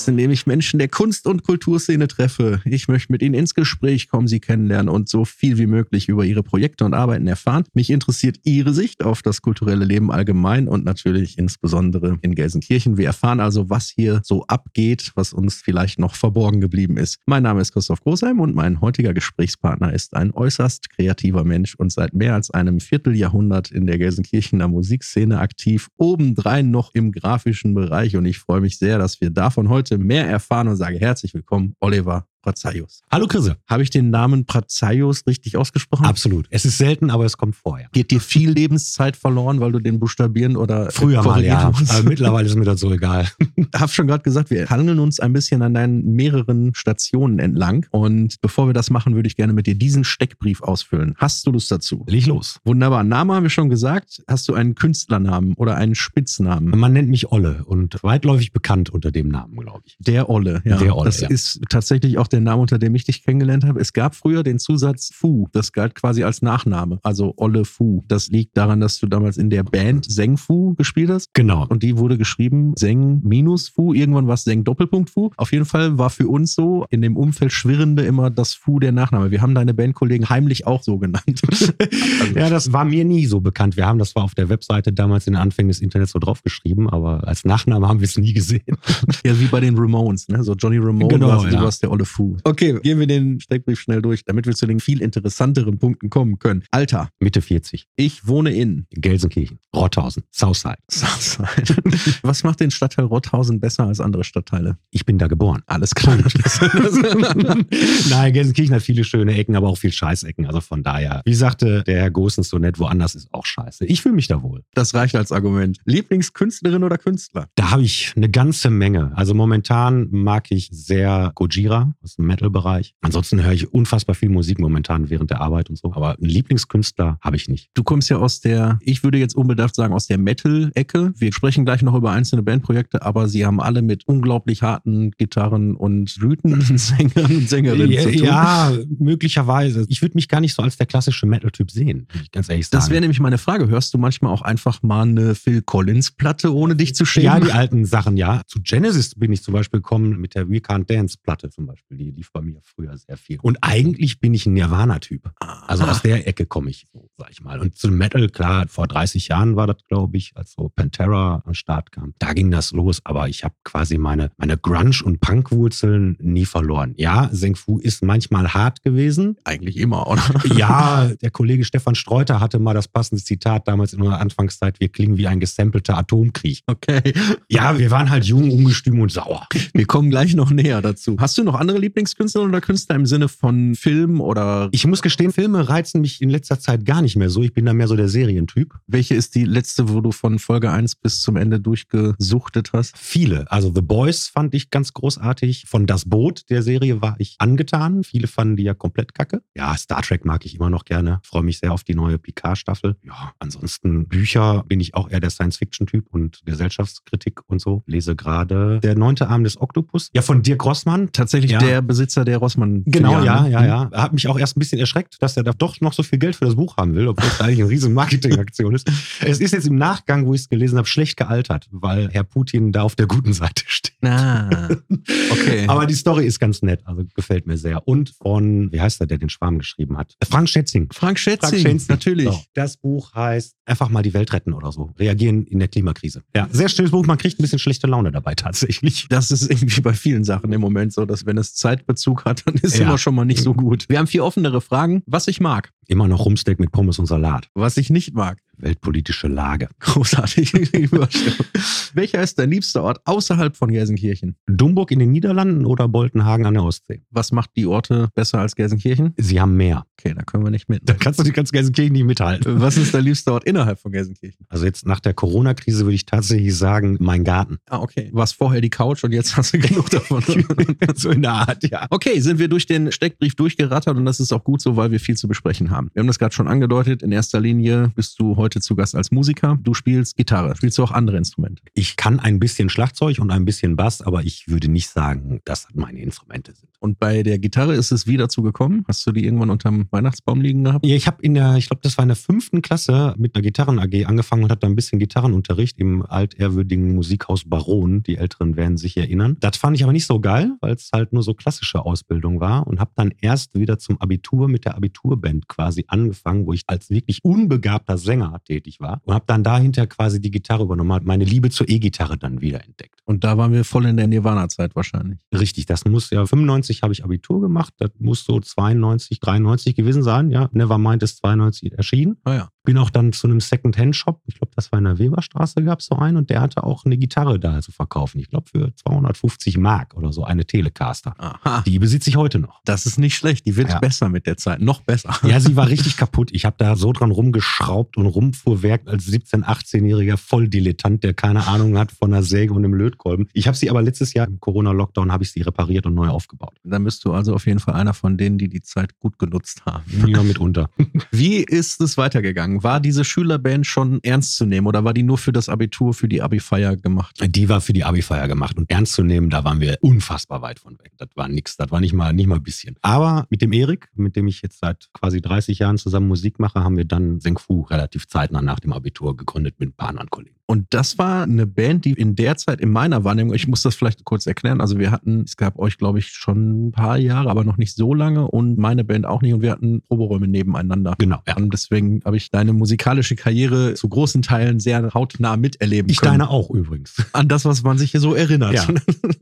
Podcast, in dem ich Menschen der Kunst- und Kulturszene treffe. Ich möchte mit ihnen ins Gespräch kommen, sie kennenlernen und so viel wie möglich über ihre Projekte und Arbeiten erfahren. Mich interessiert ihre Sicht auf das kulturelle Leben allgemein und natürlich insbesondere in Gelsenkirchen. Wir erfahren also, was hier so abgeht, was uns vielleicht noch verborgen geblieben ist. Mein Name ist Christoph Großheim und mein heutiger Gesprächspartner ist ein äußerst kreativer Mensch und seit mehr als einem Vierteljahrhundert in der Gelsenkirchener Musikszene aktiv, obendrein noch im grafischen Bereich und ich freue freue mich sehr, dass wir davon heute mehr erfahren und sage herzlich willkommen, Oliver Prazaios. Hallo Chrisse. Habe ich den Namen Prazaios richtig ausgesprochen? Absolut. Es ist selten, aber es kommt vorher. Geht dir viel Lebenszeit verloren, weil du den buchstabieren oder früher mal ja. Aber mittlerweile ist mir das so egal. Ich habe schon gerade gesagt, wir handeln uns ein bisschen an deinen mehreren Stationen entlang und bevor wir das machen, würde ich gerne mit dir diesen Steckbrief ausfüllen. Hast du Lust dazu? Leg los. Wunderbar. Name haben wir schon gesagt. Hast du einen Künstlernamen oder einen Spitznamen? Man nennt mich Olle und weitläufig bekannt unter dem Namen, glaube ich. Der Olle, ja. Der Olle, das ja. ist tatsächlich auch der Name, unter dem ich dich kennengelernt habe. Es gab früher den Zusatz Fu. Das galt quasi als Nachname. Also Olle Fu. Das liegt daran, dass du damals in der Band Seng Fu gespielt hast. Genau. Und die wurde geschrieben Seng minus Fu. Irgendwann war es Seng Doppelpunkt Fu. Auf jeden Fall war für uns so in dem Umfeld Schwirrende immer das Fu der Nachname. Wir haben deine Bandkollegen heimlich auch so genannt. also, ja, das war mir nie so bekannt. Wir haben das war auf der Webseite damals in den Anfängen des Internets so draufgeschrieben, aber als Nachname haben wir es nie gesehen. ja, wie bei den Ramones, ne? So Johnny Ramone genau, war ja. du warst der Olle Fu. Okay, gehen wir den Steckbrief schnell durch, damit wir zu den viel interessanteren Punkten kommen können. Alter. Mitte 40. Ich wohne in Gelsenkirchen, Rothausen, Southside. Southside. Was macht den Stadtteil Rothausen besser als andere Stadtteile? Ich bin da geboren. Alles klar. Nein, Gelsenkirchen hat viele schöne Ecken, aber auch viel Scheißecken. Also von daher, wie sagte der Herr Gosens so nett, woanders ist auch scheiße. Ich fühle mich da wohl. Das reicht als Argument. Lieblingskünstlerin oder Künstler? Da habe ich eine ganze Menge. Also momentan mag ich sehr Gojira aus dem Metal-Bereich. Ansonsten höre ich unfassbar viel Musik momentan während der Arbeit und so. Aber einen Lieblingskünstler habe ich nicht. Du kommst ja aus der, ich würde jetzt unbedarft sagen, aus der Metal-Ecke. Wir sprechen gleich noch über einzelne Bandprojekte, aber sie haben alle mit unglaublich harten Gitarren und Rüten, Sängern und Sängerinnen ja, zu tun. Ja, möglicherweise. Ich würde mich gar nicht so als der klassische Metal-Typ sehen, ganz ehrlich sagen. Das wäre nämlich meine Frage. Hörst du manchmal auch einfach mal eine Phil Collins-Platte, ohne dich zu schämen? Ja, die alten Sachen, ja. Zu Genesis bin ich zum Beispiel gekommen mit der We Can't Dance-Platte zum Beispiel. Die lief bei mir früher sehr viel. Und eigentlich bin ich ein Nirvana-Typ. Also aus der Ecke komme ich, so, sag ich mal. Und zum Metal, klar, vor 30 Jahren war das, glaube ich, als so Pantera am Start kam. Da ging das los, aber ich habe quasi meine, meine Grunge- und Punk-Wurzeln nie verloren. Ja, Seng Fu ist manchmal hart gewesen. Eigentlich immer, oder? Ja, der Kollege Stefan Streuter hatte mal das passende Zitat damals in unserer Anfangszeit, wir klingen wie ein gestempelter Atomkrieg. Okay. Ja, wir waren halt jung, ungestüm und sauer. Wir kommen gleich noch näher dazu. Hast du noch andere Lieblingskünstler oder Künstler im Sinne von Film oder. Ich muss gestehen, Filme reizen mich in letzter Zeit gar nicht mehr so. Ich bin da mehr so der Serientyp. Welche ist die letzte, wo du von Folge 1 bis zum Ende durchgesuchtet hast? Viele. Also The Boys fand ich ganz großartig. Von Das Boot der Serie war ich angetan. Viele fanden die ja komplett kacke. Ja, Star Trek mag ich immer noch gerne. Freue mich sehr auf die neue Picard-Staffel. Ja, ansonsten Bücher bin ich auch eher der Science-Fiction-Typ und Gesellschaftskritik und so. Lese gerade Der neunte Arm des Oktopus. Ja, von Dirk Rossmann. Tatsächlich Ja. der Besitzer der Rossmann. Genau, ja, ja, ja. Hat mich auch erst ein bisschen erschreckt, dass er da doch noch so viel Geld für das Buch haben will, obwohl es eigentlich eine riesen Marketingaktion ist. Es ist jetzt im Nachgang, wo ich es gelesen habe, schlecht gealtert, weil Herr Putin da auf der guten Seite steht. Ah, okay. Aber die Story ist ganz nett, also gefällt mir sehr. Und von, wie heißt der, der den Schwarm geschrieben hat? Frank Schätzing. Frank Schätzing, Frank Schätzing. natürlich. So. Das Buch heißt Einfach mal die Welt retten oder so. Reagieren in der Klimakrise. Ja, sehr schönes Buch. Man kriegt ein bisschen schlechte Laune dabei tatsächlich. Das ist irgendwie bei vielen Sachen im Moment so, dass wenn es Zeitbezug hat, dann ist Ja. immer schon mal nicht so gut. Wir haben vier offenere Fragen. Was ich mag, Immer noch Rumsteak mit Pommes und Salat. was ich nicht mag. Weltpolitische Lage. Großartig. Welcher ist dein liebster Ort außerhalb von Gelsenkirchen? Dumburg in den Niederlanden oder Boltenhagen an der Ostsee? Was macht die Orte besser als Gelsenkirchen? Sie haben mehr. Okay, da können wir nicht mit. Da kannst du die ganze Gelsenkirchen nicht mithalten. Was ist dein liebster Ort innerhalb von Gelsenkirchen? Also jetzt nach der Corona-Krise würde ich tatsächlich sagen, mein Garten. Ah, okay. War vorher die Couch und jetzt hast du genug davon. so in der Art, ja. Okay, sind wir durch den Steckbrief durchgerattert und das ist auch gut so, weil wir viel zu besprechen haben. Wir haben das gerade schon angedeutet. In erster Linie bist du heute zu Gast als Musiker. Du spielst Gitarre. Spielst du auch andere Instrumente? Ich kann ein bisschen Schlagzeug und ein bisschen Bass, aber ich würde nicht sagen, dass das meine Instrumente sind. Und bei der Gitarre ist es wie dazu gekommen? Hast du die irgendwann unterm Weihnachtsbaum liegen gehabt? Ja, ich habe in der, ich glaube, das war in der fünften Klasse mit einer Gitarren-AG angefangen und hatte ein bisschen Gitarrenunterricht im altehrwürdigen Musikhaus Baron. Die Älteren werden sich erinnern. Das fand ich aber nicht so geil, weil es halt nur so klassische Ausbildung war und habe dann erst wieder zum Abitur mit der Abiturband quasi angefangen, wo ich als wirklich unbegabter Sänger tätig war und habe dann dahinter quasi die Gitarre übernommen, meine Liebe zur E-Gitarre dann wieder entdeckt. Und da waren wir voll in der Nirvana-Zeit wahrscheinlich. Richtig, das muss ja 95 habe ich Abitur gemacht, das muss so 92, 93 gewesen sein. Ja, Nevermind ist 92 erschienen. Ah ja. Bin auch dann zu einem Second-Hand-Shop, ich glaube, das war in der Weberstraße, gab es so einen und der hatte auch eine Gitarre da zu verkaufen. Ich glaube, für 250 Mark oder so, eine Telecaster. Aha. Die besitze ich heute noch. Das ist nicht schlecht. Die wird Ja. besser mit der Zeit. Noch besser. Ja, sie war richtig kaputt. Ich habe da so dran rumgeschraubt und rumfuhrwerkt als 17-, 18-jähriger Volldilettant, der keine Ahnung hat von einer Säge und einem Lötkolben. Ich habe sie aber letztes Jahr im Corona-Lockdown habe ich sie repariert und neu aufgebaut. Dann bist du also auf jeden Fall einer von denen, die die Zeit gut genutzt haben. Ja, mitunter. Wie ist es weitergegangen? War diese Schülerband schon ernst zu nehmen oder war die nur für das Abitur, für die Abi-Feier gemacht? Die war für die Abi-Feier gemacht und ernst zu nehmen, da waren wir unfassbar weit von weg. Das war nix, das war nicht mal, nicht mal ein bisschen. Aber mit dem Erik, mit dem ich jetzt seit quasi 30 Jahren zusammen Musik mache, haben wir dann Sengfu relativ zeitnah nach dem Abitur gegründet mit ein paar anderen Kollegen. Und das war eine Band, die in der Zeit in meiner Wahrnehmung, ich muss das vielleicht kurz erklären, also wir hatten, es gab euch glaube ich schon ein paar Jahre, aber noch nicht so lange und meine Band auch nicht und wir hatten Proberäume nebeneinander. Genau, ja. Und deswegen habe ich deine musikalische Karriere zu großen Teilen sehr hautnah miterleben Ich können. deine auch übrigens. an das, was man sich hier so erinnert. Ja.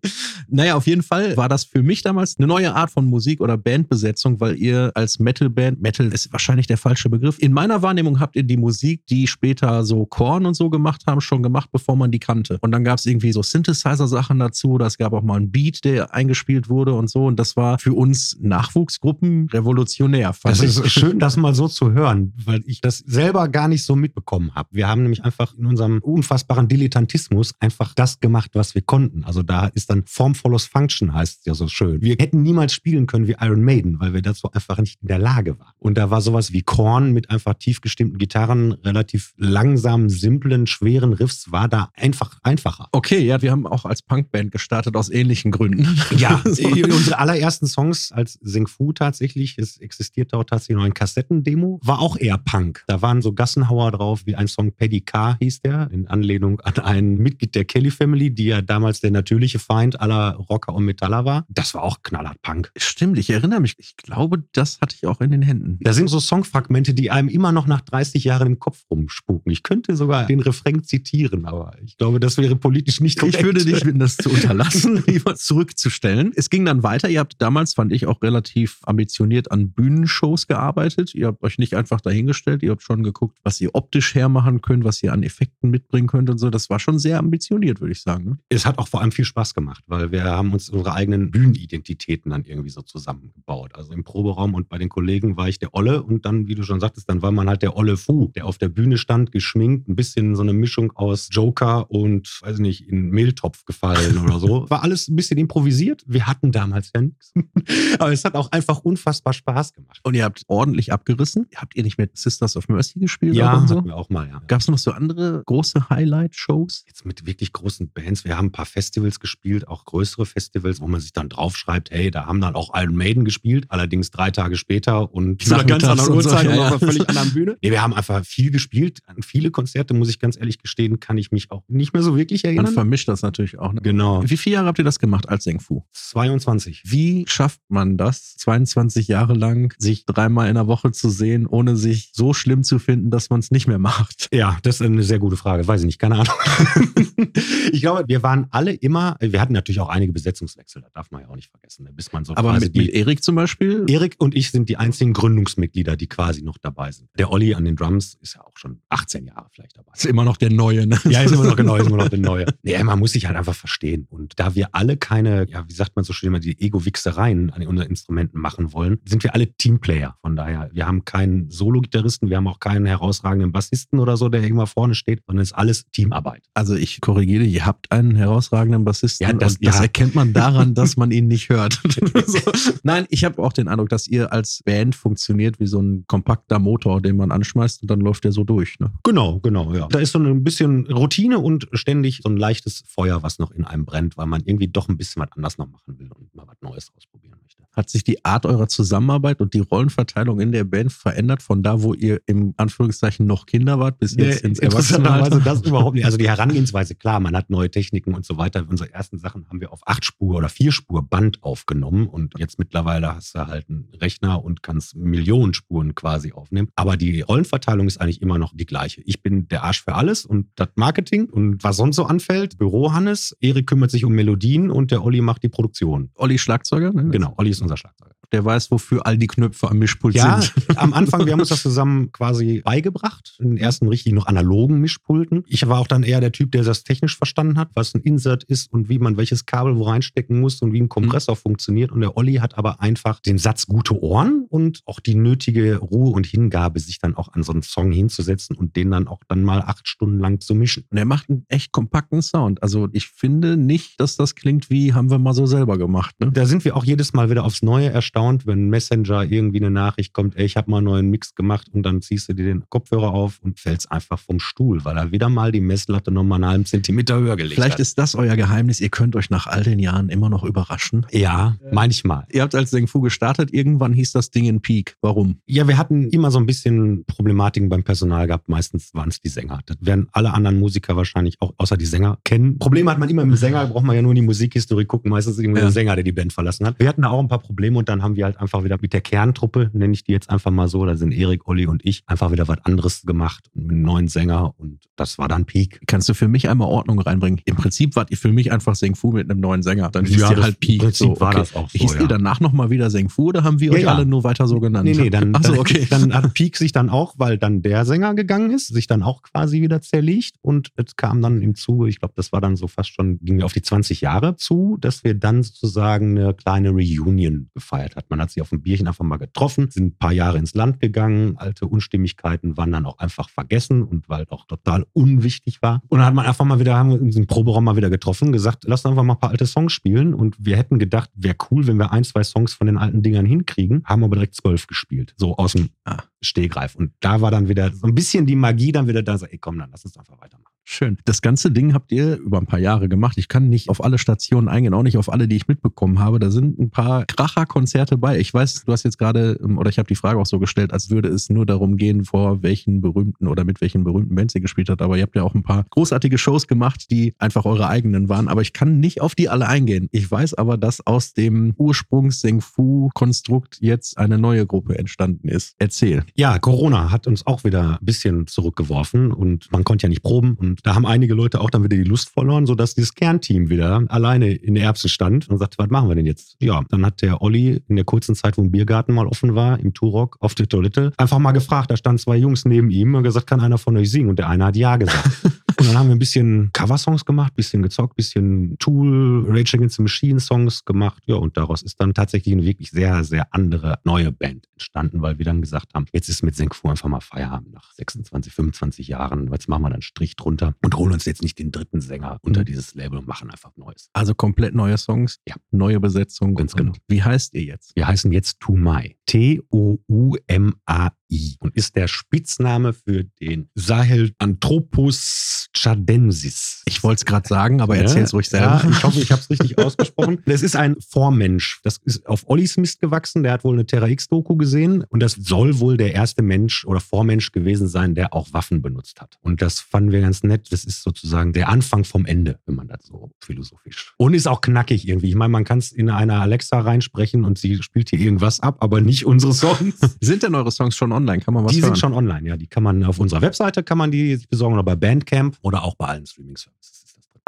naja, auf jeden Fall war das für mich damals eine neue Art von Musik oder Bandbesetzung, weil ihr als Metalband, Metal ist wahrscheinlich der falsche Begriff, in meiner Wahrnehmung habt ihr die Musik, die später so Korn und so gemacht haben, schon gemacht, bevor man die kannte. Und dann gab es irgendwie so Synthesizer-Sachen dazu, es gab auch mal einen Beat, der eingespielt wurde und so. Und das war für uns Nachwuchsgruppen revolutionär. Das ich. ist schön, das mal so zu hören, weil ich das selber gar nicht so mitbekommen habe. Wir haben nämlich einfach in unserem unfassbaren Dilettantismus einfach das gemacht, was wir konnten. Also da ist dann Form follows Function, heißt es ja so schön. Wir hätten niemals spielen können wie Iron Maiden, weil wir dazu einfach nicht in der Lage waren. Und da war sowas wie Korn mit einfach tief gestimmten Gitarren, relativ langsamen, simplen, schweren Riffs, war da einfach einfacher. Okay, ja, wir haben auch als Punkband gestartet aus ähnlichen Gründen. Ja, So. unsere allerersten Songs als Sing Fu tatsächlich, es existierte auch tatsächlich noch ein Kassettendemo, war auch eher Punk. Da waren so Gassenhauer drauf, wie ein Song Paddy K hieß der, in Anlehnung an ein Mitglied der Kelly Family, die ja damals der natürliche Feind aller Rocker und Metaller war. Das war auch knallhart Punk. Stimmt, ich erinnere mich. Ich glaube, das hatte ich auch in den Händen. Da sind so Songfragmente, die einem immer noch nach 30 Jahren im Kopf rumspuken. Ich könnte sogar den Refrain zitieren, aber ich glaube, das wäre politisch nicht korrekt. Ich würde dich bitten, das zu unterlassen, lieber zurückzustellen. Es ging dann weiter. Ihr habt damals, fand ich, auch relativ ambitioniert an Bühnenshows gearbeitet. Ihr habt euch nicht einfach dahingestellt. Ihr habt schon geguckt, was ihr optisch hermachen könnt, was ihr an Effekten mitbringen könnt und so. Das war schon sehr ambitioniert, würde ich sagen. Ne? es hat auch vor allem viel Spaß gemacht, weil wir haben uns unsere eigenen Bühnenidentitäten dann irgendwie so zusammengebaut. Also im Proberaum und bei den Kollegen war ich der Olle und dann, wie du schon sagtest, dann war man halt der Olle Fu, der auf der Bühne stand, geschminkt, ein bisschen so eine Mischung aus Joker und, weiß nicht, in Mehltopf gefallen oder so. War alles ein bisschen improvisiert. Wir hatten damals ja nichts. Aber es hat auch einfach unfassbar Spaß gemacht. Und ihr habt ordentlich abgerissen. Habt ihr nicht mit Sisters of Mercy gespielt? Ja, so? hatten wir auch mal, ja. Gab es noch so andere große Highlight-Shows? jetzt mit wirklich großen Bands. Wir haben ein paar Festivals gespielt, auch größere Festivals, wo man sich dann draufschreibt, hey, da haben dann auch Iron Maiden gespielt, allerdings drei Tage später und zu einer ganz anderen und so, Uhrzeit und auf einer völlig anderen Bühne. Nee, wir haben einfach viel gespielt. An viele Konzerte, muss ich ganz ehrlich gestehen, kann ich mich auch nicht mehr so wirklich Man erinnern. vermischt das natürlich auch. Ne? Genau. Wie viele Jahre habt ihr das gemacht als Sengfu? 22. Wie schafft man das, 22 Jahre lang sich dreimal in der Woche zu sehen, ohne sich so schlimm zu finden, dass man es nicht mehr macht? Ja, das ist eine sehr gute Frage. Weiß ich nicht, keine Ahnung. ich glaube, wir waren alle immer, wir hatten natürlich auch einige Besetzungswechsel, das darf man ja auch nicht vergessen, ne, bis man so Aber mit, mit Erik zum Beispiel? Erik und ich sind die einzigen Gründungsmitglieder, die quasi noch dabei sind. Der Olli an den Drums ist ja auch schon 18 Jahre vielleicht dabei. ist immer noch der Neue. Ne? Ja, ist immer noch genau, ist immer noch der Neue. Nee, man muss sich halt einfach verstehen. Und da wir alle keine, ja, wie sagt man so schön immer, die Ego-Wichsereien an unseren Instrumenten machen wollen, sind wir alle Teamplayer. Von daher, wir haben keinen Solo-Gitarristen, wir haben auch keinen herausragenden Bassisten oder so, der irgendwann vorne steht, sondern es ist alles Teamarbeit. Also ich korrigiere, ihr habt einen herausragenden Bassisten Ja, das- und das ja. erkennt man daran, dass man ihn nicht hört. so. Nein, ich habe auch den Eindruck, dass ihr als Band funktioniert wie so ein kompakter Motor, den man anschmeißt und dann läuft der so durch. Ne? Genau, genau, ja. Da ist so ein bisschen Routine und ständig so ein leichtes Feuer, was noch in einem brennt, weil man irgendwie doch ein bisschen was anders noch machen will und mal was Neues ausprobieren. Hat sich die Art eurer Zusammenarbeit und die Rollenverteilung in der Band verändert von da, wo ihr im Anführungszeichen noch Kinder wart, bis jetzt nee, ins Erwachsenenalter? Das überhaupt nicht. Also die Herangehensweise, klar, man hat neue Techniken und so weiter. Unsere ersten Sachen haben wir auf acht Spur oder vier Spur Band aufgenommen und jetzt mittlerweile hast du halt einen Rechner und kannst Millionen Spuren quasi aufnehmen. Aber die Rollenverteilung ist eigentlich immer noch die gleiche. Ich bin der Arsch für alles und das Marketing und was sonst so anfällt. Büro Hannes, Erik kümmert sich um Melodien und der Olli macht die Produktion. Olli Schlagzeuger? Ne? Genau, Olli ist unser Schlagzeuger. Der weiß, wofür all die Knöpfe am Mischpult Ja, sind. am Anfang, wir haben uns das zusammen quasi beigebracht. In den ersten richtig noch analogen Mischpulten. Ich war auch dann eher der Typ, der das technisch verstanden hat, was ein Insert ist und wie man welches Kabel wo reinstecken muss und wie ein Kompressor funktioniert. Und der Olli hat aber einfach den Satz gute Ohren und auch die nötige Ruhe und Hingabe, sich dann auch an so einen Song hinzusetzen und den dann auch dann mal acht Stunden lang zu mischen. Und er macht einen echt kompakten Sound. Also ich finde nicht, dass das klingt wie, haben wir mal so selber gemacht. Ne? Da sind wir auch jedes Mal wieder aufs Neue erstaunt, wenn Messenger irgendwie eine Nachricht kommt, ey, ich habe mal einen neuen Mix gemacht und dann ziehst du dir den Kopfhörer auf und fällst einfach vom Stuhl, weil er wieder mal die Messlatte nochmal einen halben Zentimeter höher gelegt Vielleicht hat. ist das euer Geheimnis. Ihr könnt euch nach all den Jahren immer noch überraschen. ja, manchmal. Ihr habt als Sengfu gestartet. Irgendwann hieß das Ding in Peak. Warum? Ja, wir hatten immer so ein bisschen Problematiken beim Personal gehabt. Meistens waren es die Sänger. Das werden alle anderen Musiker wahrscheinlich auch außer die Sänger kennen. Probleme hat man immer mit dem Sänger, braucht man ja nur in die Musikhistorie gucken. Meistens irgendwie Ja. der Sänger, der die Band verlassen hat. Wir hatten da auch ein paar Probleme und dann haben wir halt einfach wieder mit der Kerntruppe, nenne ich die jetzt einfach mal so, da sind Erik, Olli und ich, einfach wieder was anderes gemacht mit einem neuen Sänger und das war dann Peak. Kannst du für mich einmal Ordnung reinbringen? Im Prinzip wart ihr für mich einfach Sengfu mit einem neuen Sänger. Dann hieß Ja, ihr halt Peak. im Prinzip war das auch so, Hieß ja. ihr danach nochmal wieder Sengfu oder haben wir Ja, euch alle nur weiter so genannt? Nee, nee, dann, Achso, dann, okay. dann hat Peak sich dann auch, weil dann der Sänger gegangen ist, sich dann auch quasi wieder zerlegt und es kam dann im Zuge, ich glaube, das war dann so fast schon, ging auf die 20 Jahre zu, dass wir dann sozusagen eine kleine Reunion gefeiert hat. Man hat sich auf dem Bierchen einfach mal getroffen, sind ein paar Jahre ins Land gegangen, alte Unstimmigkeiten waren dann auch einfach vergessen und weil auch total unwichtig war. Und dann hat man einfach mal wieder, haben wir uns im Proberaum mal wieder getroffen, gesagt, lass uns einfach mal ein paar alte Songs spielen und wir hätten gedacht, wäre cool, wenn wir ein, zwei Songs von den alten Dingern hinkriegen, haben aber direkt zwölf gespielt, so aus dem Ah. Stehgreif. Und da war dann wieder so ein bisschen die Magie dann wieder da, so, ey komm, dann lass uns einfach weitermachen. Schön. Das ganze Ding habt ihr über ein paar Jahre gemacht. Ich kann nicht auf alle Stationen eingehen, auch nicht auf alle, die ich mitbekommen habe. Da sind ein paar Kracher-Konzerte bei. Ich weiß, du hast jetzt gerade, ähm, oder ich habe die Frage auch so gestellt, als würde es nur darum gehen, vor welchen berühmten oder mit welchen berühmten Bands ihr gespielt habt. Aber ihr habt ja auch ein paar großartige Shows gemacht, die einfach eure eigenen waren. Aber ich kann nicht auf die alle eingehen. Ich weiß aber, dass aus dem Ursprungs-Seng-Fu-Konstrukt jetzt eine neue Gruppe entstanden ist. Erzähl. Ja, Corona hat uns auch wieder ein bisschen zurückgeworfen und man konnte ja nicht proben. Und da haben einige Leute auch dann wieder die Lust verloren, sodass dieses Kernteam wieder alleine in der Erbsen stand und sagte, was machen wir denn jetzt? Ja, dann hat der Olli in der kurzen Zeit, wo ein Biergarten mal offen war, im Turok auf der Toilette, einfach mal gefragt. Da standen zwei Jungs neben ihm und gesagt, kann einer von euch singen? Und der eine hat ja gesagt. Und dann haben wir ein bisschen Coversongs gemacht, bisschen gezockt, bisschen Tool, Rage Against the Machine Songs gemacht. Ja, und daraus ist dann tatsächlich eine wirklich sehr, sehr andere neue Band entstanden, weil wir dann gesagt haben, jetzt ist mit Senkfu einfach mal Feierabend nach 26, 25 Jahren. Jetzt machen wir dann einen Strich drunter und holen uns jetzt nicht den dritten Sänger unter Mhm. dieses Label und machen einfach Neues. Also komplett neue Songs, Ja. neue Besetzung. Ganz genau. Wie heißt ihr jetzt? Wir heißen jetzt Tumai. T-O-U-M-A-I. Und ist der Spitzname für den Sahelanthropus chadensis. Ich wollte es gerade sagen, aber erzähl's ruhig selber. Ja, ich hoffe, ich habe es richtig ausgesprochen. Das ist ein Vormensch. Das ist auf Ollis Mist gewachsen. Der hat wohl eine Terra X-Doku gesehen. Und das soll wohl der erste Mensch oder Vormensch gewesen sein, der auch Waffen benutzt hat. Und das fanden wir ganz nett. Das ist sozusagen der Anfang vom Ende, wenn man das so philosophisch. Und ist auch knackig irgendwie. Ich meine, man kann es in eine Alexa reinsprechen und sie spielt hier irgendwas ab, aber nicht unsere Songs. Sind denn eure Songs schon online? Kann man was die hören? sind schon online, ja. Die kann man auf unserer Webseite kann man die besorgen oder bei Bandcamp oder auch bei allen Streaming-Services.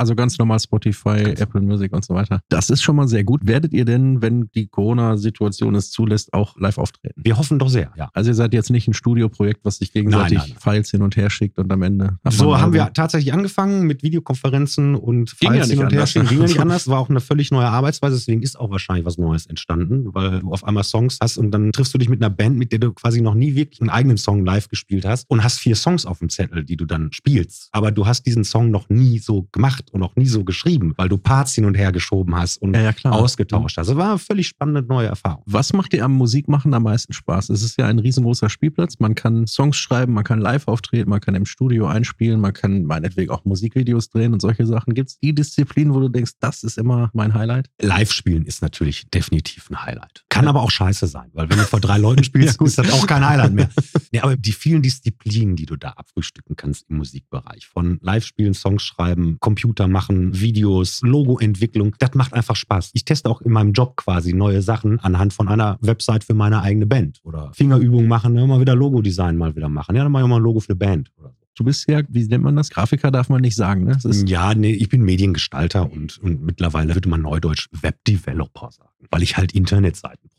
Also ganz normal Spotify, Ganz Apple Music und so weiter. Das ist schon mal sehr gut. Werdet ihr denn, wenn die Corona-Situation es zulässt, auch live auftreten? Wir hoffen doch sehr, ja. Also ihr seid jetzt nicht ein Studioprojekt, was sich gegenseitig Nein, nein, nein. Files hin und her schickt und am Ende. So haben wir tatsächlich angefangen mit Videokonferenzen und ja Files nicht hin und her schicken. Ging ja nicht anders. War auch eine völlig neue Arbeitsweise. Deswegen ist auch wahrscheinlich was Neues entstanden, weil du auf einmal Songs hast und dann triffst du dich mit einer Band, mit der du quasi noch nie wirklich einen eigenen Song live gespielt hast und hast vier Songs auf dem Zettel, die du dann spielst. Aber du hast diesen Song noch nie so gemacht gemacht und auch nie so geschrieben, weil du Parts hin und her geschoben hast und Ja, ja, ausgetauscht hast. Das war eine völlig spannende neue Erfahrung. Was macht dir am Musikmachen am meisten Spaß? Es ist ja ein riesengroßer Spielplatz. Man kann Songs schreiben, man kann live auftreten, man kann im Studio einspielen, man kann meinetwegen auch Musikvideos drehen und solche Sachen. Gibt es die Disziplin, wo du denkst, das ist immer mein Highlight? Live-Spielen ist natürlich definitiv ein Highlight. Kann aber auch scheiße sein, weil wenn du vor drei Leuten spielst, ist das auch kein Highlight mehr. Nee, aber die vielen Disziplinen, die du da abfrühstücken kannst im Musikbereich, von Live-Spielen, Songs schreiben, Computer machen, Videos, Logo-Entwicklung, das macht einfach Spaß. Ich teste auch in meinem Job quasi neue Sachen anhand von einer Website für meine eigene Band oder Fingerübungen machen, ne, mal wieder Logo-Design mal wieder machen. Ja, dann mache ich mal ein Logo für eine Band oder so. Du bist ja, wie nennt man das? Grafiker darf man nicht sagen, ne? Ja, nee, ich bin Mediengestalter und, und mittlerweile würde man neudeutsch Webdeveloper sagen, weil ich halt Internetseiten.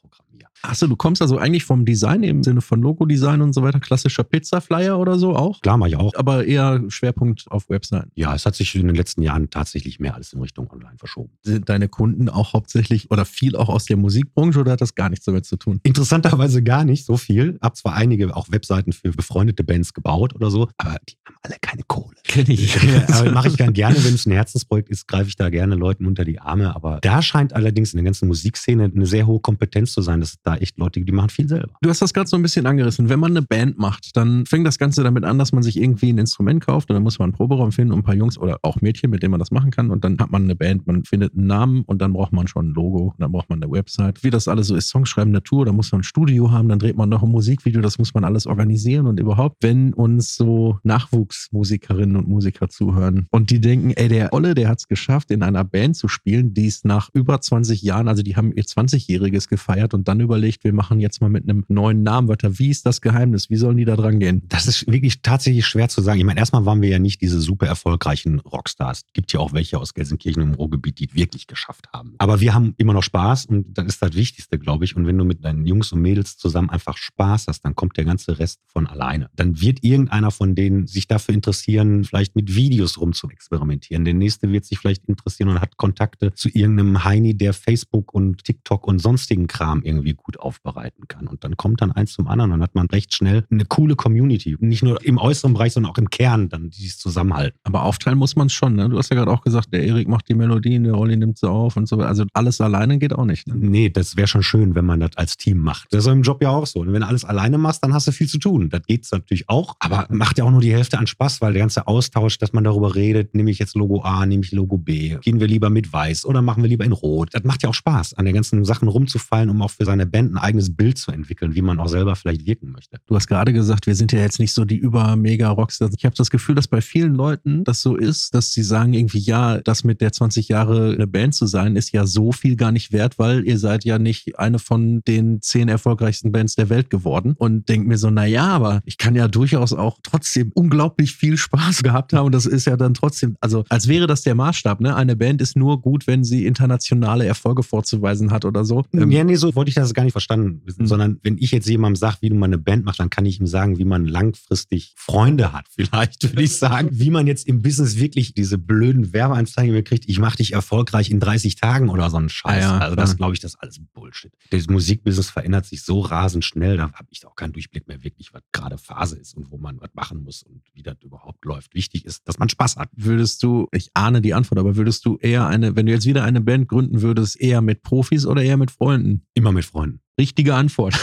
Achso, du kommst also eigentlich vom Design im Sinne von Logo-Design und so weiter, klassischer Pizza-Flyer oder so auch? Klar mache ich auch. Aber eher Schwerpunkt auf Webseiten. Ja, es hat sich in den letzten Jahren tatsächlich mehr alles in Richtung Online verschoben. Sind deine Kunden auch hauptsächlich oder viel auch aus der Musikbranche oder hat das gar nichts damit zu tun? Interessanterweise gar nicht so viel. Hab zwar einige auch Webseiten für befreundete Bands gebaut oder so, aber die haben alle keine Kohle. Kenne ich. aber mache ich gern gerne, wenn es ein Herzensprojekt ist, greife ich da gerne Leuten unter die Arme. Aber da scheint allerdings in der ganzen Musikszene eine sehr hohe Kompetenz zu sein, dass es da echt Leute die machen viel selber. Du hast das gerade so ein bisschen angerissen. Wenn man eine Band macht, dann fängt das Ganze damit an, dass man sich irgendwie ein Instrument kauft und dann muss man einen Proberaum finden und ein paar Jungs oder auch Mädchen, mit denen man das machen kann. Und dann hat man eine Band, man findet einen Namen und dann braucht man schon ein Logo, und dann braucht man eine Website. Wie das alles so ist, Songschreiben, Natur, da muss man ein Studio haben, dann dreht man noch ein Musikvideo, das muss man alles organisieren und überhaupt, wenn uns so Nachwuchsmusikerinnen und Musiker zuhören und die denken, ey, der Olle, der hat es geschafft, in einer Band zu spielen, die es nach über 20 Jahren, also die haben ihr 20-Jähriges gefeiert und dann überlegt, wir machen jetzt mal mit einem neuen Namen weiter. Wie ist das Geheimnis? Wie sollen die da dran gehen? Das ist wirklich tatsächlich schwer zu sagen. Ich meine, erstmal waren wir ja nicht diese super erfolgreichen Rockstars. Gibt ja auch welche aus Gelsenkirchen im Ruhrgebiet, die es wirklich geschafft haben. Aber wir haben immer noch Spaß und das ist das Wichtigste, glaube ich. Und wenn du mit deinen Jungs und Mädels zusammen einfach Spaß hast, dann kommt der ganze Rest von alleine. Dann wird irgendeiner von denen sich dafür interessieren, vielleicht mit Videos rumzuexperimentieren. Der nächste wird sich vielleicht interessieren und hat Kontakte zu irgendeinem Heini, der Facebook und TikTok und sonstigen Kram irgendwie gut aufbereiten kann. Und dann kommt dann eins zum anderen und hat man recht schnell eine coole Community. Nicht nur im äußeren Bereich, sondern auch im Kern dann dieses Zusammenhalten. Aber aufteilen muss man es schon. Ne? Du hast ja gerade auch gesagt, der Erik macht die Melodien, der Olli nimmt sie auf und so. Also alles alleine geht auch nicht. Ne? Nee, das wäre schon schön, wenn man das als Team macht. Das ist im Job ja auch so. Und wenn du alles alleine machst, dann hast du viel zu tun. Das geht natürlich auch, aber macht ja auch nur die Hälfte an Spaß, weil der ganze Austausch, dass man darüber redet, nehme ich jetzt Logo A, nehme ich Logo B, gehen wir lieber mit Weiß oder machen wir lieber in Rot. Das macht ja auch Spaß, an den ganzen Sachen rumzufallen, um auch für seine Band ein eigenes Bild zu entwickeln, wie man auch selber vielleicht wirken möchte. Du hast gerade gesagt, wir sind ja jetzt nicht so die über-mega-Rockstars. Ich habe das Gefühl, dass bei vielen Leuten das so ist, dass sie sagen irgendwie, ja, das mit der 20 Jahre eine Band zu sein, ist ja so viel gar nicht wert, weil ihr seid ja nicht eine von den zehn erfolgreichsten Bands der Welt geworden. Und denkt mir so, na ja, aber ich kann ja durchaus auch trotzdem unglaublich viel Spaß gehabt haben. Und das ist ja dann trotzdem, also als wäre das der Maßstab, ne? Eine Band ist nur gut, wenn sie internationale Erfolge vorzuweisen hat oder so. Ähm, ja, nee, so wollte ich das gar nicht verstanden Mhm. sondern wenn ich jetzt jemandem sage, wie man eine Band macht, dann kann ich ihm sagen, wie man langfristig Freunde hat. Vielleicht würde ich sagen, wie man jetzt im Business wirklich diese blöden Werbeanzeigen kriegt, ich mache dich erfolgreich in 30 Tagen oder so einen Scheiß. Ja, also das glaube ich, das ist alles Bullshit. Das Musikbusiness verändert sich so rasend schnell, da habe ich auch keinen Durchblick mehr wirklich, was gerade Phase ist und wo man was machen muss und wie das überhaupt läuft. Wichtig ist, dass man Spaß hat. Würdest du, ich ahne die Antwort, aber würdest du eher eine, wenn du jetzt wieder eine Band gründen würdest, eher mit Profis oder eher mit Freunden? Immer mit Freunden. Amen. Richtige Antwort.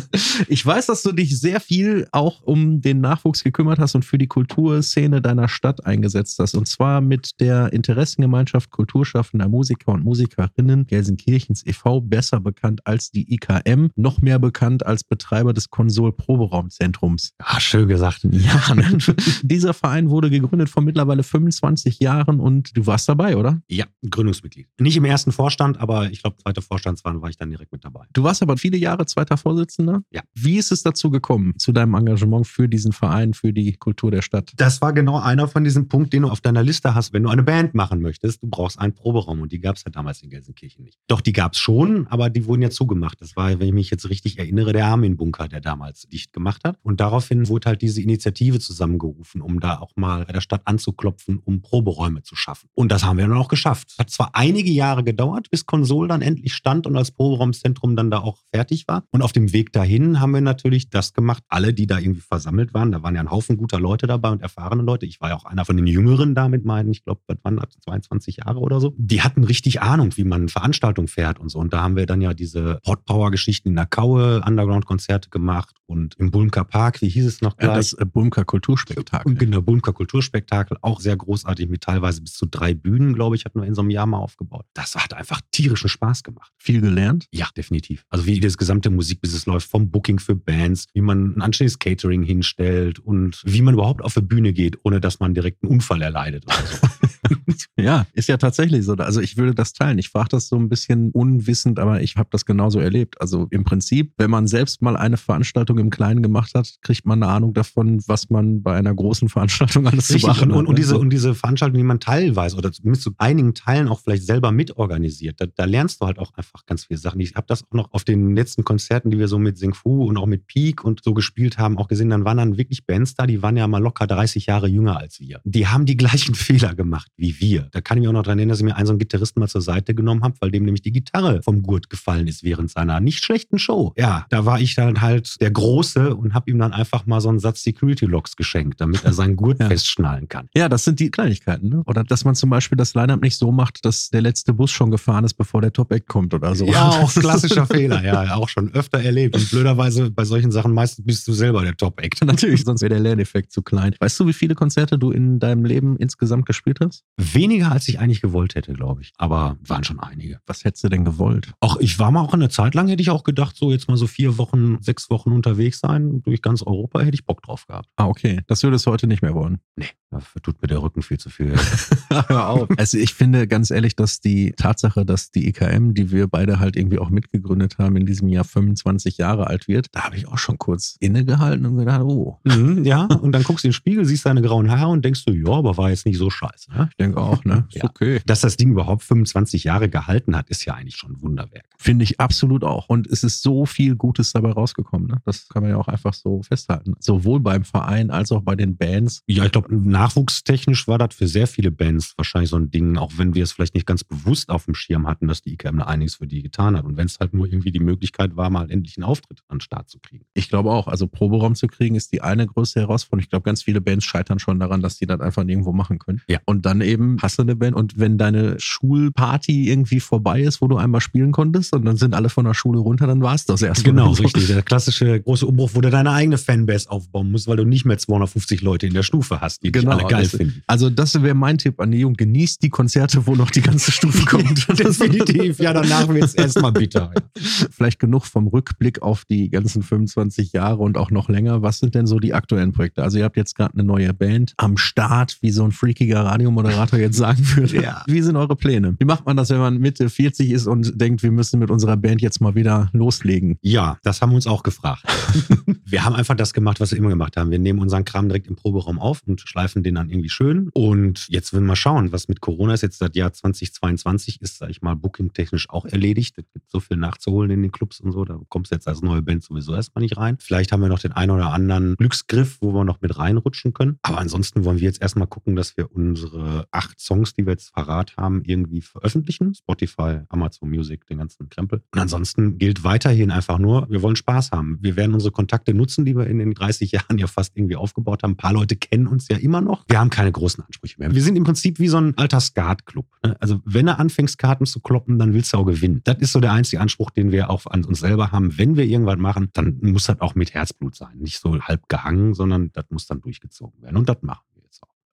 ich weiß, dass du dich sehr viel auch um den Nachwuchs gekümmert hast und für die Kulturszene deiner Stadt eingesetzt hast. Und zwar mit der Interessengemeinschaft Kulturschaffender Musiker und Musikerinnen Gelsenkirchens e.V., besser bekannt als die IKM, noch mehr bekannt als Betreiber des Konsol-Proberaumzentrums. Ah, schön gesagt. Ja, ne? dieser Verein wurde gegründet vor mittlerweile 25 Jahren und du warst dabei, oder? Ja, Gründungsmitglied. Nicht im ersten Vorstand, aber ich glaube, zweiter Vorstandswahl war ich dann direkt mit dabei. Du warst aber viele Jahre zweiter Vorsitzender. Ja. Wie ist es dazu gekommen, zu deinem Engagement für diesen Verein, für die Kultur der Stadt? Das war genau einer von diesen Punkten, den du auf deiner Liste hast, wenn du eine Band machen möchtest. Du brauchst einen Proberaum und die gab es ja damals in Gelsenkirchen nicht. Doch, die gab es schon, aber die wurden ja zugemacht. Das war, wenn ich mich jetzt richtig erinnere, der Armin-Bunker, der damals dicht gemacht hat. Und daraufhin wurde halt diese Initiative zusammengerufen, um da auch mal bei der Stadt anzuklopfen, um Proberäume zu schaffen. Und das haben wir dann auch geschafft. Hat zwar einige Jahre gedauert, bis Konsol dann endlich stand und als Proberaumzentrum dann da auch auch fertig war. Und auf dem Weg dahin haben wir natürlich das gemacht, alle, die da irgendwie versammelt waren. Da waren ja ein Haufen guter Leute dabei und erfahrene Leute. Ich war ja auch einer von den Jüngeren da mit meinen, ich glaube, was waren das, 22 Jahre oder so. Die hatten richtig Ahnung, wie man Veranstaltungen fährt und so. Und da haben wir dann ja diese Hot Power Geschichten in der Kaue, Underground-Konzerte gemacht und im Bulmker Park, wie hieß es noch gleich? Ja, das äh, Bulmker Kulturspektakel. Genau, Bulmker Kulturspektakel, auch sehr großartig mit teilweise bis zu drei Bühnen, glaube ich, hatten wir in so einem Jahr mal aufgebaut. Das hat einfach tierischen Spaß gemacht. Viel gelernt? Ja, definitiv. Also wie das gesamte Musikbusiness läuft, vom Booking für Bands, wie man ein anständiges Catering hinstellt und wie man überhaupt auf die Bühne geht, ohne dass man direkt einen Unfall erleidet oder so. ja, ist ja tatsächlich so. Also ich würde das teilen. Ich frage das so ein bisschen unwissend, aber ich habe das genauso erlebt. Also im Prinzip, wenn man selbst mal eine Veranstaltung im Kleinen gemacht hat, kriegt man eine Ahnung davon, was man bei einer großen Veranstaltung alles Richtig. zu machen hat. Und, und, diese, ne? und diese Veranstaltung, die man teilweise oder zumindest zu einigen Teilen auch vielleicht selber mitorganisiert, da, da lernst du halt auch einfach ganz viele Sachen. Ich habe das auch noch auf den letzten Konzerten, die wir so mit Sing Fu und auch mit Peak und so gespielt haben, auch gesehen. Dann waren dann wirklich Bands da, die waren ja mal locker 30 Jahre jünger als wir. Die haben die gleichen Fehler gemacht wie wir. Da kann ich mich auch noch daran erinnern, dass ich mir einen so einen Gitarristen mal zur Seite genommen habe, weil dem nämlich die Gitarre vom Gurt gefallen ist während seiner nicht schlechten Show. Ja, da war ich dann halt der Große und habe ihm dann einfach mal so einen Satz Security Locks geschenkt, damit er seinen Gurt ja. festschnallen kann. Ja, das sind die Kleinigkeiten. Ne? Oder dass man zum Beispiel das Line-Up nicht so macht, dass der letzte Bus schon gefahren ist, bevor der Top-Act kommt oder so. Ja, auch klassischer Fehler. Ja, auch schon öfter erlebt. Und blöderweise bei solchen Sachen meistens bist du selber der Top-Act. Natürlich, sonst wäre der Lerneffekt zu klein. Weißt du, wie viele Konzerte du in deinem Leben insgesamt gespielt hast? Weniger, als ich eigentlich gewollt hätte, glaube ich. Aber waren schon einige. Was hättest du denn gewollt? Ach, ich war mal auch eine Zeit lang, hätte ich auch gedacht, so jetzt mal so vier Wochen, sechs Wochen unterwegs sein, durch ganz Europa, hätte ich Bock drauf gehabt. Ah, okay. Das würdest du heute nicht mehr wollen. Nee, dafür tut mir der Rücken viel zu viel. Hör auf. Also ich finde ganz ehrlich, dass die Tatsache, dass die IKM, die wir beide halt irgendwie auch mitgegründet haben, in diesem Jahr 25 Jahre alt wird, da habe ich auch schon kurz innegehalten und gedacht, oh. Mhm, ja, und dann guckst du in den Spiegel, siehst deine grauen Haare und denkst du, ja, aber war jetzt nicht so scheiße. Ne? Ich denke auch, ne? Ist ja. okay. Dass das Ding überhaupt 25 Jahre gehalten hat, ist ja eigentlich schon ein Wunderwerk. Finde ich absolut auch. Und es ist so viel Gutes dabei rausgekommen. Ne? Das kann man ja auch einfach so festhalten. Sowohl beim Verein als auch bei den Bands. Ja, ich glaube, nachwuchstechnisch war das für sehr viele Bands wahrscheinlich so ein Ding, auch wenn wir es vielleicht nicht ganz bewusst auf dem Schirm hatten, dass die IKM einiges für die getan hat. Und wenn es halt nur irgendwie die Möglichkeit war, mal endlich einen Auftritt an den Start zu kriegen. Ich glaube auch. Also Proberaum zu kriegen ist die eine größte Herausforderung. Ich glaube, ganz viele Bands scheitern schon daran, dass die das einfach nirgendwo machen können. Ja. Und dann eben hast du eine Band und wenn deine Schulparty irgendwie vorbei ist, wo du einmal spielen konntest und dann sind alle von der Schule runter, dann war es das erstmal. Genau, richtig. Der klassische große Umbruch, wo du deine eigene Fanbase aufbauen musst, weil du nicht mehr 250 Leute in der Stufe hast, die genau, dich alle geil das, finden. Also das wäre mein Tipp an die Jungen. Genießt die Konzerte, wo noch die ganze Stufe kommt. Definitiv. Ja, danach wird es erstmal bitter. Vielleicht genug vom Rückblick auf die ganzen 25 Jahre und auch noch länger. Was sind denn so die aktuellen Projekte? Also ihr habt jetzt gerade eine neue Band am Start, wie so ein freakiger Radiomoderator jetzt sagen würde. Ja. Wie sind eure Pläne? Wie macht man das, wenn man Mitte 40 ist und denkt, wir müssen mit unserer Band jetzt mal wieder loslegen? Ja, das haben wir uns auch gefragt. wir haben einfach das gemacht, was wir immer gemacht haben. Wir nehmen unseren Kram direkt im Proberaum auf und schleifen den dann irgendwie schön. Und jetzt will wir mal schauen, was mit Corona ist. Jetzt seit Jahr 2022 ist, sag ich mal, booking-technisch auch erledigt. Es gibt so viel nachzuholen in den Clubs und so. Da kommst du jetzt als neue Band sowieso erstmal nicht rein. Vielleicht haben wir noch den einen oder anderen Glücksgriff, wo wir noch mit reinrutschen können. Aber ansonsten wollen wir jetzt erstmal gucken, dass wir unsere acht Songs, die wir jetzt verrat haben, irgendwie veröffentlichen. Spotify, Amazon Music, den ganzen Krempel. Und ansonsten gilt weiterhin einfach nur, wir wollen Spaß haben. Wir werden unsere Kontakte nutzen, die wir in den 30 Jahren ja fast irgendwie aufgebaut haben. Ein paar Leute kennen uns ja immer noch. Wir haben keine großen Ansprüche mehr. Wir sind im Prinzip wie so ein alter Skat-Club. Ne? Also wenn du anfängst, Karten zu kloppen, dann willst du auch gewinnen. Das ist so der einzige Anspruch, den wir auch an uns selber haben. Wenn wir irgendwas machen, dann muss das auch mit Herzblut sein. Nicht so halb gehangen, sondern das muss dann durchgezogen werden. Und das machen.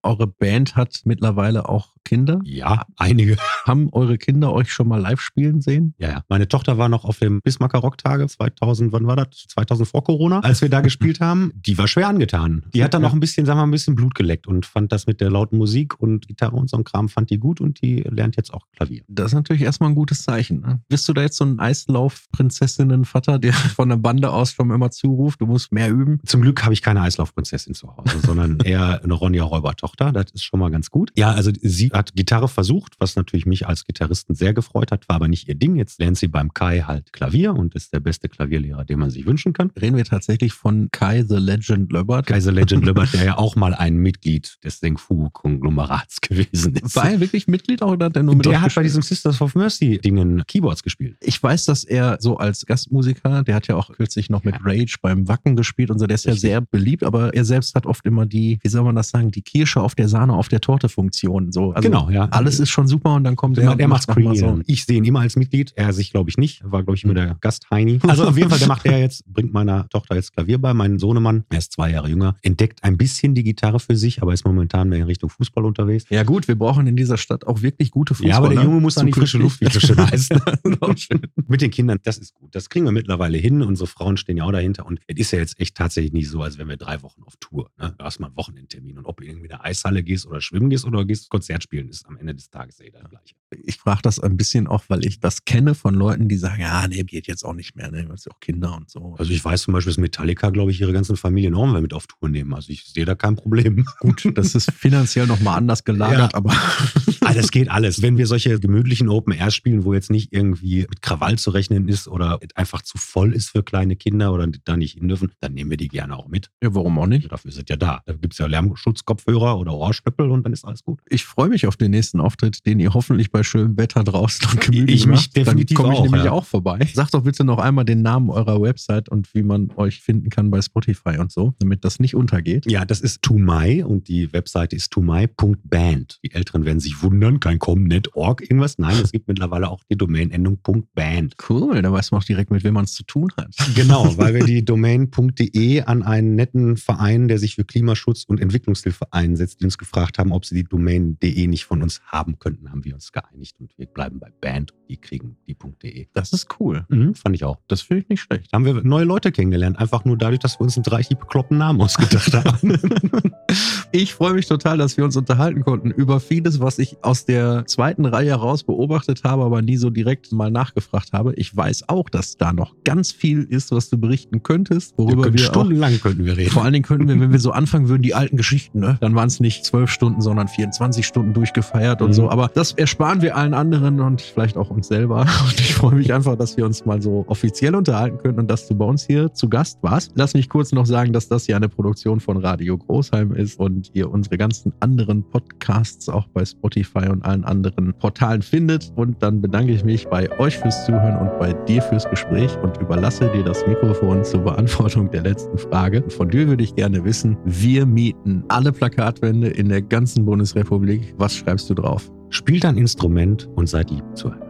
Eure Band hat mittlerweile auch Kinder? Ja, einige. Haben eure Kinder euch schon mal live spielen sehen? Ja, ja. Meine Tochter war noch auf dem Bismarcker Rocktage 2000, wann war das? 2000 vor Corona, als wir da gespielt haben. Die war schwer angetan. Die hat dann noch ein bisschen, sagen wir mal, ein bisschen Blut geleckt und fand das mit der lauten Musik und Gitarre und so ein Kram fand die gut und die lernt jetzt auch Klavier. Das ist natürlich erstmal ein gutes Zeichen. Ne? Bist du da jetzt so ein Eislaufprinzessinnenvater, der von der Bande aus schon immer zuruft, du musst mehr üben? Zum Glück habe ich keine Eislaufprinzessin zu Hause, sondern eher eine Ronja Räuber Tochter. Das ist schon mal ganz gut. Ja, also sie hat Gitarre versucht, was natürlich mich als Gitarristen sehr gefreut hat, war aber nicht ihr Ding. Jetzt lernt sie beim Kai halt Klavier und ist der beste Klavierlehrer, den man sich wünschen kann. Reden wir tatsächlich von Kai the Legend Löbbert. Kai the Legend Löbbert, der ja auch mal ein Mitglied des Seng Fu-Konglomerats gewesen ist. War er wirklich Mitglied oder hat er nur mit Der hat bei diesem Sisters of Mercy Dingen Keyboards gespielt. Ich weiß, dass er so als Gastmusiker, der hat ja auch kürzlich noch mit Rage beim Wacken gespielt und so, der ist Richtig. ja sehr beliebt, aber er selbst hat oft immer die, wie soll man das sagen, die Kirsche auf der Sahne auf der Torte Funktion. So. Also Genau, ja. Alles ist schon super und dann kommt Er, er, macht- er macht creepy. so. Ich sehe ihn immer als Mitglied, er sich, glaube ich, nicht. War, glaube ich, immer der Gast-Heini. Also auf jeden Fall, der macht er jetzt, bringt meiner Tochter jetzt Klavier bei, mein Sohnemann, er ist zwei Jahre jünger, entdeckt ein bisschen die Gitarre für sich, aber ist momentan mehr in Richtung Fußball unterwegs. Ja gut, wir brauchen in dieser Stadt auch wirklich gute Fußballer. Ja, aber der Junge muss an die frische Luft, wie so schön heißt. Mit den Kindern, das ist gut. Das kriegen wir mittlerweile hin. Unsere Frauen stehen ja auch dahinter. Und es ist ja jetzt echt tatsächlich nicht so, als wenn wir drei Wochen auf Tour. Ne? Du hast mal einen Wochenendtermin. Und ob irgendwie in eine Eishalle gehst oder schwimmen gehst oder gehst Konzert spielen, ist am Ende des Tages eh das Gleiche. Ich frage das ein bisschen auch, weil ich das kenne von Leuten, die sagen, ja, nee, geht jetzt auch nicht mehr, ne, weil es ja auch Kinder und so. Also ich weiß zum Beispiel, dass Metallica, glaube ich, ihre ganzen Familien auch mal mit auf Tour nehmen. Also ich sehe da kein Problem. gut, das ist finanziell nochmal anders gelagert, Ja. aber Ah, das geht alles. Wenn wir solche gemütlichen Open Air spielen, wo jetzt nicht irgendwie mit Krawall zu rechnen ist oder einfach zu voll ist für kleine Kinder oder da nicht hin dürfen, dann nehmen wir die gerne auch mit. ja, warum auch nicht? Dafür sind ja da. Da gibt es ja Lärmschutzkopfhörer oder Ohrstöppel und dann ist alles gut. Ich freue mich auf den nächsten Auftritt, den ihr hoffentlich bei schönem Wetter draußen und gemütlich Ich mich macht. definitiv Dann komme ich auch, nämlich ja. auch vorbei. Sagt doch bitte noch einmal den Namen eurer Website und wie man euch finden kann bei Spotify und so, damit das nicht untergeht. Ja, das ist Tumai und die Webseite ist tumai.band. Die Älteren werden sich wundern, kein com.net.org irgendwas. Nein, es gibt mittlerweile auch die Domainendung .band. Cool, da weiß man auch direkt, mit wem man es zu tun hat. Genau, weil wir die Domain.de an einen netten Verein, der sich für Klimaschutz und Entwicklungshilfe einsetzt, die uns gefragt haben, ob sie die Domain.de nicht von uns haben könnten, haben wir uns geeinigt und wir bleiben bei Band. Die kriegen die .de. Das ist cool. Mhm, fand ich auch. Das finde ich nicht schlecht. Da haben wir neue Leute kennengelernt, einfach nur dadurch, dass wir uns einen drei bekloppten Namen ausgedacht haben. Ich freue mich total, dass wir uns unterhalten konnten über vieles, was ich aus der zweiten Reihe raus beobachtet habe, aber nie so direkt mal nachgefragt habe. Ich weiß auch, dass da noch ganz viel ist, was du berichten könntest, worüber wir, auch stundenlang könnten wir reden. Vor allen Dingen könnten wir, wenn wir so anfangen würden, die alten Geschichten, ne? dann waren es nicht zwölf Stunden, sondern 24 Stunden durchgefeiert und Mhm. so. Aber das ersparen wir allen anderen und vielleicht auch uns selber. Und ich freue mich einfach, dass wir uns mal so offiziell unterhalten können und dass du bei uns hier zu Gast warst. Lass mich kurz noch sagen, dass das hier eine Produktion von Radio Großheim ist und ihr unsere ganzen anderen Podcasts auch bei Spotify und allen anderen Portalen findet. Und dann bedanke ich mich bei euch fürs Zuhören und bei dir fürs Gespräch und überlasse dir das Mikrofon zur Beantwortung der letzten Frage. Von dir würde ich gerne wissen, wir mieten alle Plakatwände in der ganzen Bundesrepublik. Was schreibst du drauf? Spielt ein Instrument und seid lieb zueinander.